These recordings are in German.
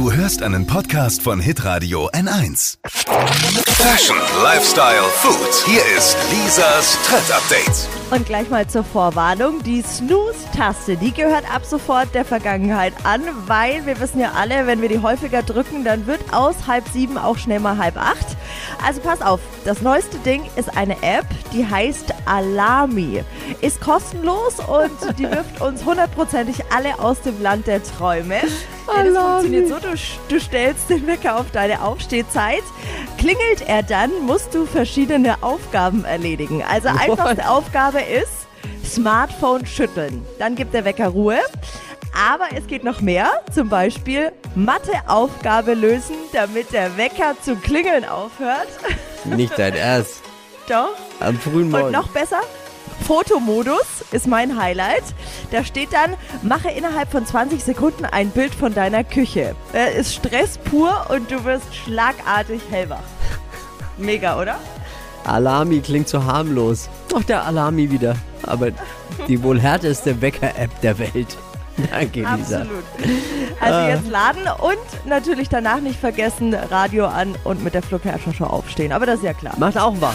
Du hörst einen Podcast von Hitradio N1. Fashion, Lifestyle, Food. Hier ist Lisas Trend Update. Und gleich mal zur Vorwarnung. Die Snooze-Taste, die gehört ab sofort der Vergangenheit an, weil wir wissen ja alle, wenn wir die häufiger drücken, dann wird aus halb sieben auch schnell mal halb acht. Also pass auf, das neueste Ding ist eine App, die heißt Alarmi. Ist kostenlos und die wirft uns hundertprozentig alle aus dem Land der Träume. Ja, das funktioniert so, du, du stellst den Wecker auf deine Aufstehzeit. Klingelt er dann, musst du verschiedene Aufgaben erledigen. Also einfachste Aufgabe ist Smartphone schütteln. Dann gibt der Wecker Ruhe. Aber es geht noch mehr. Zum Beispiel Matheaufgabe lösen, damit der Wecker zu klingeln aufhört. Nicht dein Ernst. Doch. Am frühen Und Morgen. noch besser, Fotomodus ist mein Highlight. Da steht dann, mache innerhalb von 20 Sekunden ein Bild von deiner Küche. Da ist Stress pur und du wirst schlagartig hellwach. Mega, oder? Alami klingt so harmlos. Doch der Alami wieder. Aber die wohl härteste Wecker-App der Welt. Danke, Lisa. Absolut. Also jetzt laden und natürlich danach nicht vergessen, Radio an und mit der Flo Show aufstehen. Aber das ist ja klar. Macht auch wach.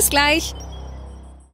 Bis gleich.